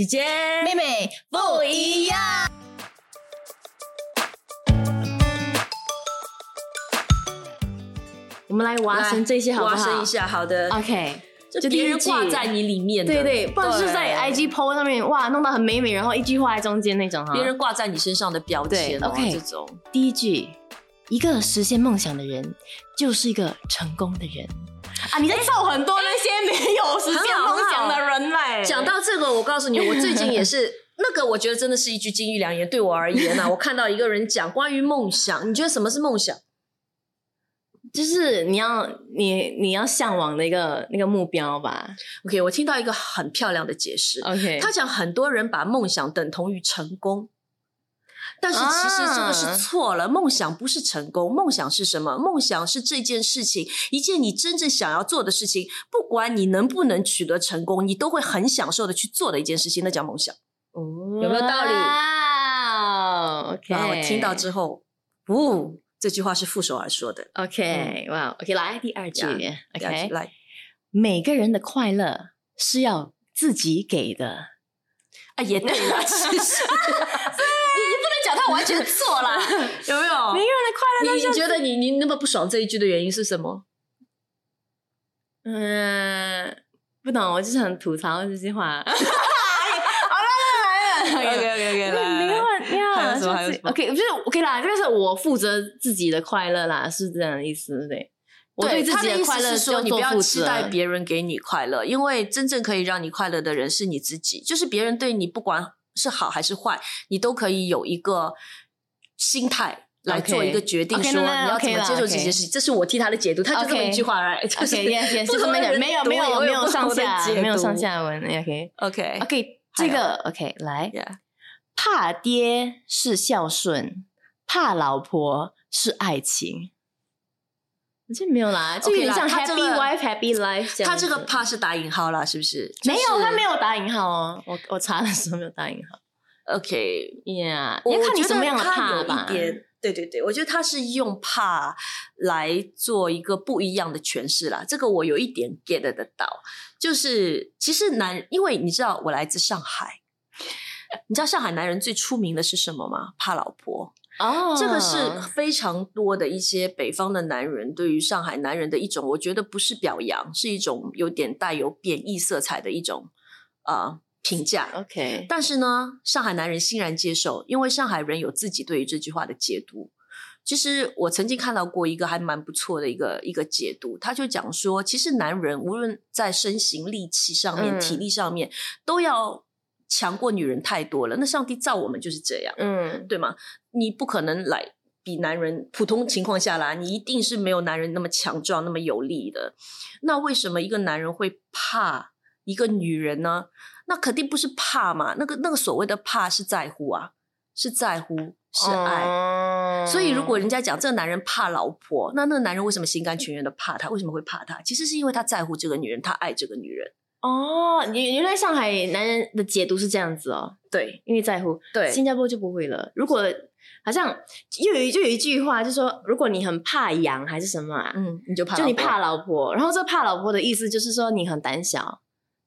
姐姐、妹妹不一样。我们来挖深这些好不好？挖深一下，好的。OK，就别人挂在你里面的，对对，不是在 IG PO 上面哇，弄得很美美，然后一句话在中间那种哈。别人挂在你身上的标签，OK 这种第一句，一个实现梦想的人，就是一个成功的人啊！你在造很多那些没有实现梦想的人嘞。讲到这个，我告诉你，我最近也是那个，我觉得真的是一句金玉良言。对我而言呢、我看到一个人讲关于梦想，你觉得什么是梦想？就是你要你你要向往的一个那个目标吧。OK，我听到一个很漂亮的解释，OK，他讲很多人把梦想等同于成功，但是其实这个是错了。梦想不是成功，梦想是什么？梦想是这件事情，一件你真正想要做的事情，不管你能不能取得成功，你都会很享受的去做的一件事情，那叫梦想。哦有没有道理哇，OK，哇，我听到之后，呜、这句话是傅首尔说的。，OK，哇，OK，来第二句呀，OK，来，每个人的快乐是要自己给的。啊，也对了，其实 讲他完全错了，有没有？每个人的快乐都你你觉得你你那么不爽这一句的原因是什么？嗯，不懂，我就是很吐槽这句话。好了，来了，来了 OK 你要你还要有什么还有什么 OK，就是 OK 啦，这个是我负责自己的快乐啦，是这样的意思，对。我对自己他的意快乐说，你不要就做负责期待别人给你快乐，因为真正可以让你快乐的人是你自己。就是别人对你不管是好还是坏，你都可以有一个心态来做一个决定，说你要怎么接受这件事情。这是我替他的解读，他就这么一句话来，就是没有同的人没有没有没有上下，没有上。下文。OK OK OK，这个 OK 来，怕爹是孝顺，怕老婆是爱情。这没有啦，这有 OK 啦点像 Happy 个 Wife Happy Life 这样子。他这个怕是打引号啦，是不是？没有，他没有打引号哦。我我查的时候没有打引号。OK，Yeah，我要看你什么样的他有怕吧一。点，对对对，我觉得他是用怕来做一个不一样的诠释啦。这个我有一点 get 得到，就是其实男，因为你知道我来自上海，你知道上海男人最出名的是什么吗？怕老婆。哦，这个是非常多的一些北方的男人对于上海男人的一种，我觉得不是表扬，是一种有点带有贬义色彩的一种呃评价。OK。但是呢，上海男人欣然接受，因为上海人有自己对于这句话的解读。其实我曾经看到过一个还蛮不错的一个一个解读，他就讲说，其实男人无论在身形、力气上面、嗯体力上面，都要强过女人太多了。那上帝造我们就是这样，嗯对吗？你不可能来比男人普通情况下啦，你一定是没有男人那么强壮、那么有力的。那为什么一个男人会怕一个女人呢？那肯定不是怕嘛，那个那个所谓的怕是在乎啊，是在乎，是爱。哦所以，如果人家讲这个男人怕老婆，那那个男人为什么心甘情愿的怕她？为什么会怕她？其实是因为他在乎这个女人，他爱这个女人。哦，原原来上海男人的解读是这样子哦，对因为在乎。对新加坡就不会了。如果好像又有一就有一句话，就说如果你很怕羊还是什么啊，嗯，你就怕就你怕老婆，然后这怕老婆的意思就是说你很胆小，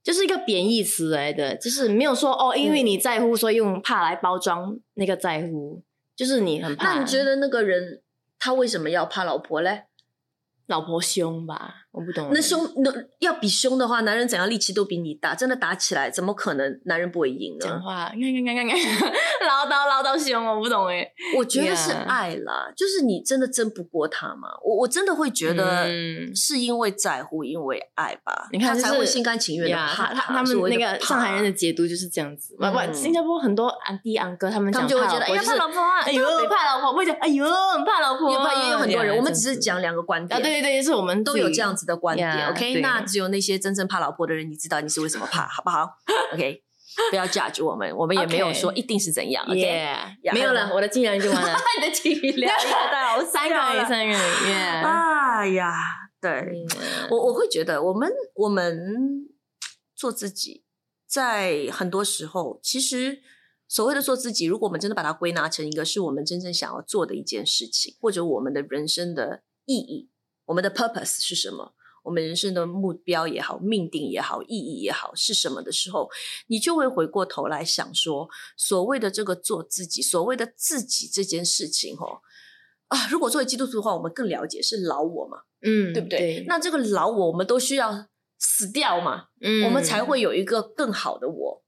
就是一个贬义词来的，就是没有说哦，因为你在乎，所以用怕来包装那个在乎，就是你很怕。那你觉得那个人他为什么要怕老婆嘞？老婆凶吧？我不懂。那凶那要比凶的话，男人怎样力气都比你大，真的打起来，怎么可能男人不会赢呢？讲话，看看看看看，唠叨唠叨凶，我不懂哎。我觉得是爱啦就是你真的争不过他嘛。我我真的会觉得嗯是因为在乎，因为爱吧，你看他才就是会心甘情愿的，怕他他他们那个上海人的解读就是这样子。不不，嗯新加坡很多安弟安哥他们讲他们就会觉得哎呀怕老婆就是怕老婆啊，哎呦怕老婆，会讲哎呦很怕老婆，也有很多人，呀我们只是讲两个观啊，点，对对对，是我们都有这样子的观点。Yeah，OK，那只有那些真正怕老婆的人，你知道你是为什么怕，好不好？OK，不要 judge 我们，我们也没有 OK 说一定是怎样。OK，没有了，我的技能就完了，你的体谅太好三个三个。哎呀，对，嗯我我会觉得，我们我们做自己，在很多时候，其实所谓的做自己，如果我们真的把它归纳成一个是我们真正想要做的一件事情，或者我们的人生的意义，我们的 purpose 是什么？我们人生的目标也好、命定也好、意义也好是什么的时候，你就会回过头来想说，所谓的这个做自己，所谓的自己这件事情，哦，啊，如果作为基督徒的话，我们更了解是老我嘛，嗯，对不对？对，那这个老我，我们都需要死掉嘛，嗯我们才会有一个更好的我。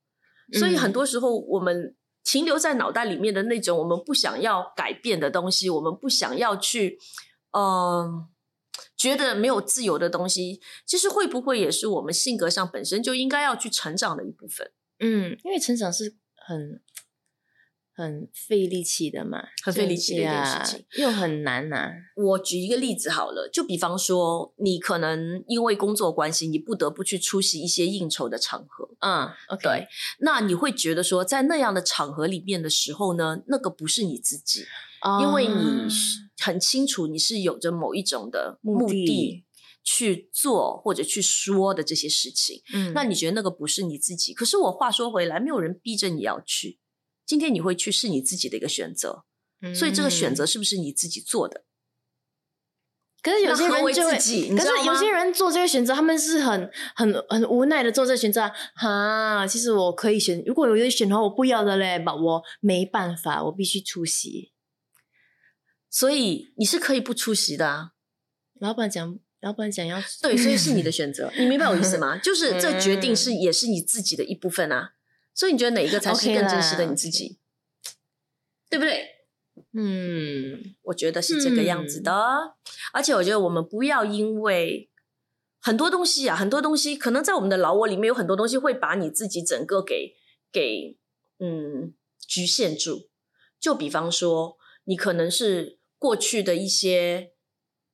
所以很多时候，我们停留在脑袋里面的那种我们不想要改变的东西，我们不想要去，嗯、觉得没有自由的东西，其实会不会也是我们性格上本身就应该要去成长的一部分？嗯，因为成长是很很费力气的嘛，很费力气的一件事情，又很难呐、我举一个例子好了，就比方说，你可能因为工作关系，你不得不去出席一些应酬的场合，嗯，OK，对，那你会觉得说，在那样的场合里面的时候呢，那个不是你自己，哦因为你是很清楚你是有着某一种的目目的的去做或者去说的这些事情，嗯，那你觉得那个不是你自己？可是我话说回来，没有人逼着你要去，今天你会去是你自己的一个选择，所以这个选嗯择是不是你自己做的？可是有些人就会，自己可是有些人做这个选择，他们是很很很无奈的做这个选择。哈，其实我可以选，如果有一个选的话，我不要的嘞，吧，我没办法，我必须出席。所以你是可以不出席的啊。老板讲，老板讲要 对，所以是你的选择，你明白我意思吗？就是这决定是嗯也是你自己的一部分啊。所以你觉得哪一个才是更真实的你自己对不对？嗯我觉得是这个样子的。而且我觉得我们不要因为很多东西啊，很多东西可能在我们的老我里面有很多东西会把你自己整个给给嗯局限住。就比方说，你可能是过去的一些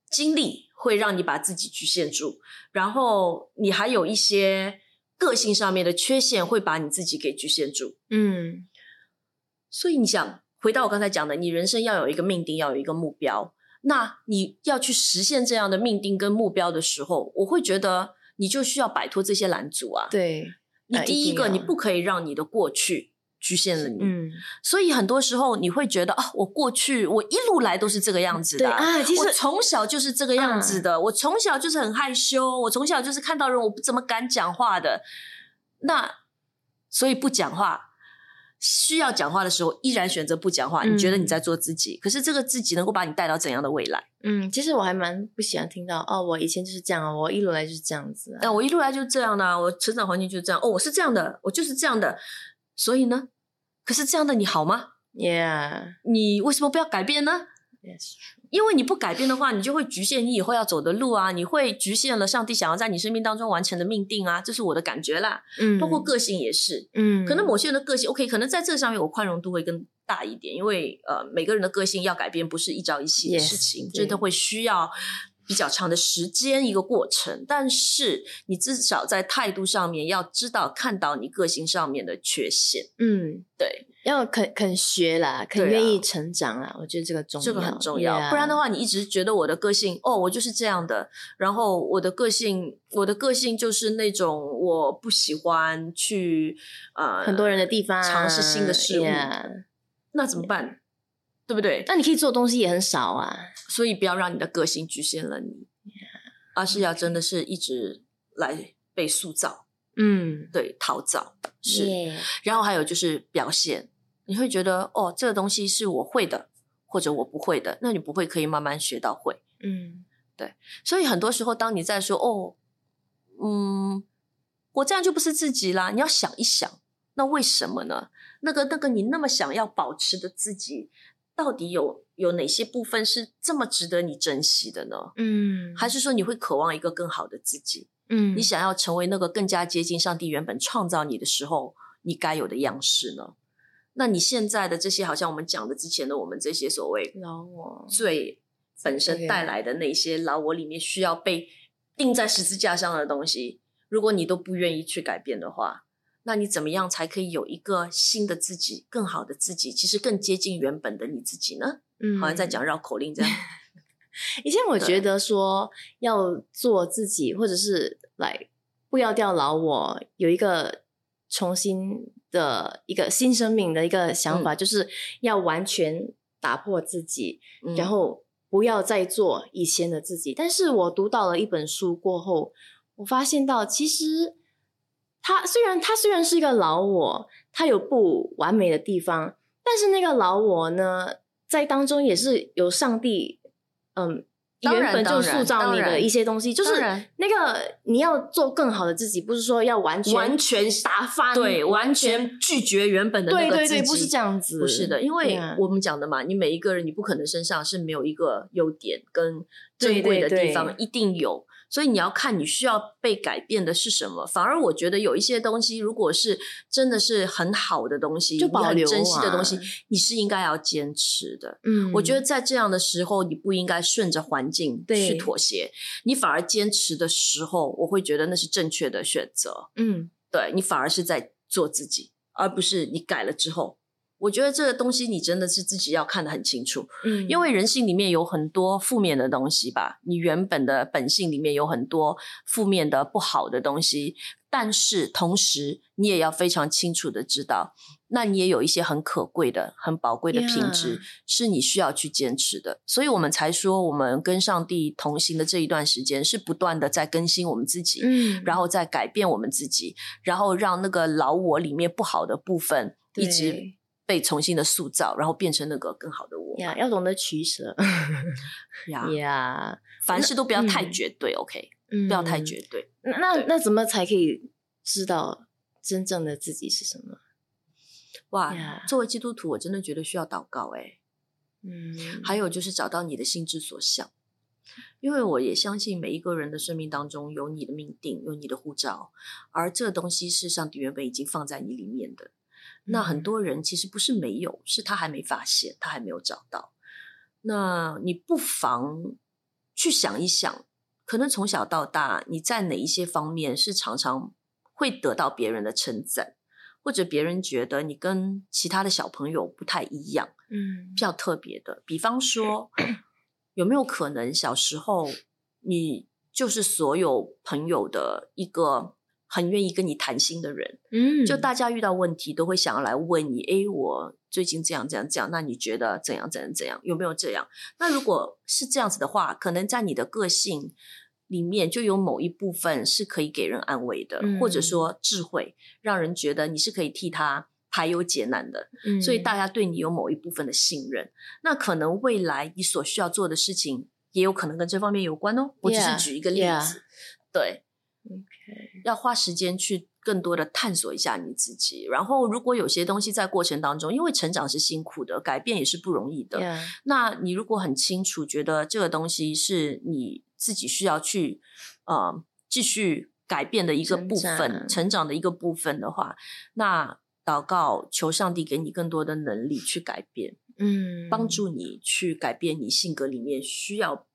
经历会让你把自己局限住，然后你还有一些个性上面的缺陷会把你自己给局限住。嗯所以你想回到我刚才讲的，你人生要有一个命定，要有一个目标。那你要去实现这样的命定跟目标的时候，我会觉得你就需要摆脱这些拦阻啊。，对，你呃第一个，你不可以让你的过去局限了你。嗯，所以很多时候你会觉得啊，我过去我一路来都是这个样子的对啊其实我从小就是这个样子的，我从小就是很害羞，我从小就是看到人我不怎么敢讲话的。那所以不讲话，需要讲话的时候依然选择不讲话，嗯你觉得你在做自己，可是这个自己能够把你带到怎样的未来？嗯，其实我还蛮不喜欢听到哦，我以前就是这样啊，我一路来就是这样子啊。那、我一路来就是这样的啊、我成长环境就是这样，哦，我是这样的，我就是这样的，所以呢，可是这样的你好吗？Yeah, 你为什么不要改变呢？yes, 因为你不改变的话，你就会局限你以后要走的路啊，你会局限了上帝想要在你生命当中完成的命定啊，这是我的感觉啦。嗯，包括个性也是，嗯，可能某些人的个性 OK，可能在这上面我宽容度会更大一点，因为呃每个人的个性要改变不是一朝一夕的事情，对真的会需要比较长的时间一个过程。但是你至少在态度上面要知道看到你个性上面的缺陷，嗯，对，要肯肯学啦，肯愿意成长啦，我觉得这个重要，这个很重要。不然的话，你一直觉得我的个性哦，我就是这样的，然后我的个性，我的个性就是那种我不喜欢去呃很多人的地方尝试新的事物那怎么办？对不对？那你可以做的东西也很少啊。所以不要让你的个性局限了你，而是要真的是一直来被塑造，嗯，对，陶造是。然后还有就是表现，你会觉得哦，这个东西是我会的，或者我不会的，那你不会可以慢慢学到会。嗯对所以很多时候，当你在说哦，嗯，我这样就不是自己啦，你要想一想，那为什么呢？那个那个你那么想要保持的自己，到底有有哪些部分是这么值得你珍惜的呢？嗯，还是说你会渴望一个更好的自己？嗯，你想要成为那个更加接近上帝原本创造你的时候你该有的样式呢？那你现在的这些，好像我们讲的之前的我们这些所谓老我罪本身带来的那些老我里面需要被钉在十字架上的东西，如果你都不愿意去改变的话，那你怎么样才可以有一个新的自己，更好的自己，其实更接近原本的你自己呢？嗯，好像在讲绕口令这样。以前我对觉得说要做自己，或者是来不要掉老我，有一个重新的一个新生命的一个想法，就是要完全打破自己，嗯然后不要再做以前的自己。但是我读到了一本书过后，我发现到其实他虽然他虽然是一个老我，他有不完美的地方，但是那个老我呢，在当中也是有上帝，嗯。原本就塑造你的一些东西，就是那个你要做更好的自己，不是说要完全完全打翻，对，完全拒绝原本的那个自己，对对对，不是这样子，不是的，因为我们讲的嘛，你每一个人，你不可能身上是没有一个优点跟珍贵的对地方，一定有。所以你要看你需要被改变的是什么。反而我觉得有一些东西，如果是真的是很好的东西，你就保留很珍惜的东西啊，你是应该要坚持的。嗯，我觉得在这样的时候，你不应该顺着环境去妥协，你反而坚持的时候，我会觉得那是正确的选择。嗯对你反而是在做自己，而不是你改了之后。我觉得这个东西你真的是自己要看得很清楚，嗯，因为人性里面有很多负面的东西吧，你原本的本性里面有很多负面的不好的东西，但是同时你也要非常清楚的知道，那你也有一些很可贵的、很宝贵的品质是你需要去坚持的，所以我们才说，我们跟上帝同行的这一段时间是不断的在更新我们自己，嗯，然后再改变我们自己，然后让那个老我里面不好的部分一直对被重新的塑造，然后变成那个更好的我。呀，要懂得取舍 呀，呀，凡事都不要太嗯绝对，OK，嗯，不要太绝对。那那怎么才可以知道真正的自己是什么？哇作为基督徒，我真的觉得需要祷告、哎，嗯，还有就是找到你的心之所向，因为我也相信每一个人的生命当中有你的命定，有你的护照，而这个东西是上帝原本已经放在你里面的。那很嗯多人其实不是没有，是他还没发现，他还没有找到。那你不妨去想一想，可能从小到大你在哪一些方面是常常会得到别人的称赞，或者别人觉得你跟其他的小朋友不太一样，嗯比较特别的。比方说，有没有可能小时候你就是所有朋友的一个很愿意跟你谈心的人？嗯，就大家遇到问题都会想要来问你，诶，我最近这样这样这样，那你觉得怎样怎样怎样？有没有这样？那如果是这样子的话，可能在你的个性里面就有某一部分是可以给人安慰的，或者嗯说智慧，让人觉得你是可以替他排忧解难的。嗯所以大家对你有某一部分的信任，那可能未来你所需要做的事情，也有可能跟这方面有关哦。我只是举一个例 yeah. 子对。OK，要花时间去更多的探索一下你自己。然后，如果有些东西在过程当中，因为成长是辛苦的，改变也是不容易的。Yeah 那你如果很清楚，觉得这个东西是你自己需要去呃继续改变的一个部分，长成长的一个部分的话，那祷告求上帝给你更多的能力去改变，嗯，帮助你去改变你性格里面需要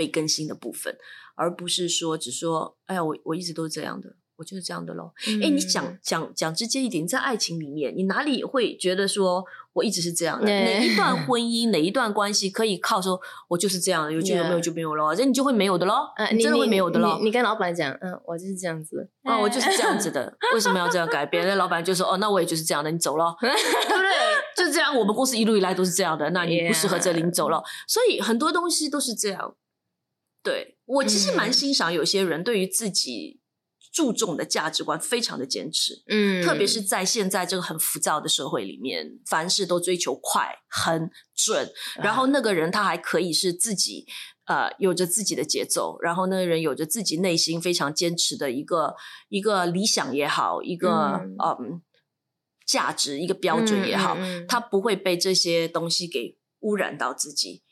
被更新的部分，而不是说只说，哎呀，我我一直都是这样的，我就是这样的咯。嗯，哎、你讲讲讲直接一点，你在爱情里面，你哪里会觉得说我一直是这样的？哪一段婚 姻，哪一段关系可以靠说我就是这样的，有就有，没有就没有咯，这你就会没有的咯，呃，你真的会没有的咯。你你跟老板讲，嗯，我就是这样子，哦，我 就是这样子的，为什么要这样改变？那老板就说：“哦，那我也就是这样的，你走了，对不对？就这样，我们公司一路以来都是这样的，那你不适合这里，你走了。所以很多东西都是这样。对我其实蛮嗯。欣赏有些人对于自己注重的价值观非常的坚持，嗯，特别是在现在这个很浮躁的社会里面，凡事都追求快、很准，然后那个人他还可以是自己呃有着自己的节奏，然后那个人有着自己内心非常坚持的一个一个理想也好，一个嗯。嗯价值一个标准也好，嗯嗯嗯。他不会被这些东西给污染到自己，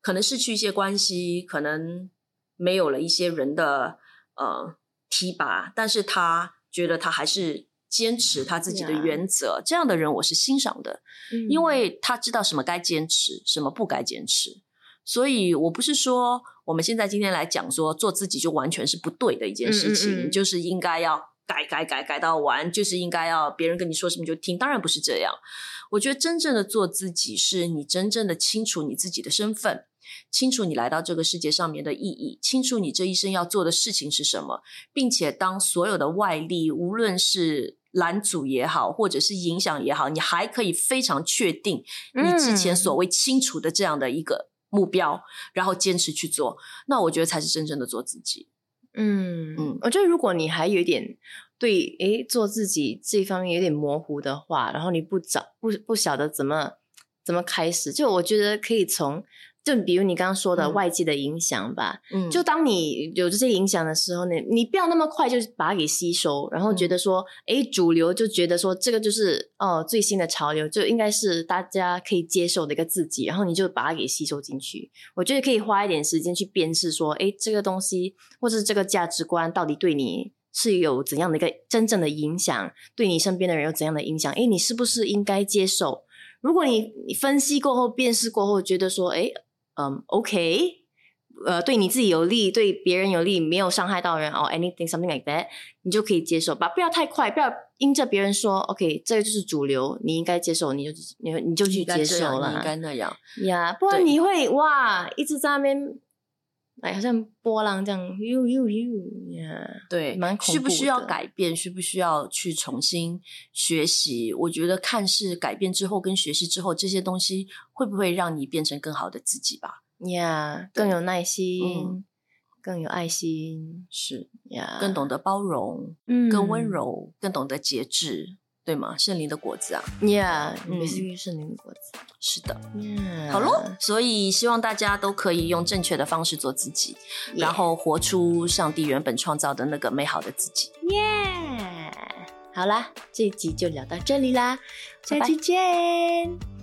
可能失去一些关系，可能没有了一些人的呃提拔，但是他觉得他还是坚持他自己的原则这样的人我是欣赏的，嗯。因为他知道什么该坚持，什么不该坚持。所以我不是说我们现在今天来讲说做自己就完全是不对的一件事情，嗯嗯嗯。就是应该要改改改改到完，就是应该要别人跟你说什么就听，当然不是这样。我觉得真正的做自己，是你真正的清楚你自己的身份，清楚你来到这个世界上面的意义，清楚你这一生要做的事情是什么，并且当所有的外力，无论是拦阻也好，或者是影响也好，你还可以非常确定你之前嗯所谓清楚的这样的一个目标，然后坚持去做，那我觉得才是真正的做自己。嗯我觉得如果你还有一点对诶做自己这方面有点模糊的话，然后你不找不不晓得怎么怎么开始，就我觉得可以从就比如你刚刚说的嗯外界的影响吧，嗯就当你有这些影响的时候呢，你不要那么快就把它给吸收，然后觉得说，诶，主流就觉得说这个就是哦最新的潮流，就应该是大家可以接受的一个自己，然后你就把它给吸收进去。我觉得可以花一点时间去辨识说，诶，这个东西或者是这个价值观到底对你是有怎样的一个真正的影响，对你身边的人有怎样的影响？诶，你是不是应该接受？如果你你分析过后、辨识过后，觉得说，诶，嗯，OK，呃，对你自己有利，对别人有利，没有伤害到人哦，anything something like that，你就可以接受吧，不要太快，不要因着别人说 OK，这个就是主流，你应该接受，你就你你就去接受了应该那样。呀不然你会哇一直在那边，哎，好像波浪这样，呦呦呦呀，对，蛮恐怖需不需要改变？需不需要去重新学习？我觉得看是改变之后跟学习之后，这些东西会不会让你变成更好的自己吧？呀，更有耐心，嗯更有爱心是，呀，更懂得包容，嗯更温柔，更懂得节制，对吗？圣灵的果子啊，呀，嗯也是圣灵的果子。是的。嗯好喽，所以希望大家都可以用正确的方式做自己，然后活出上帝原本创造的那个美好的自己。，Yeah 好啦，这一集就聊到这里啦，下期见。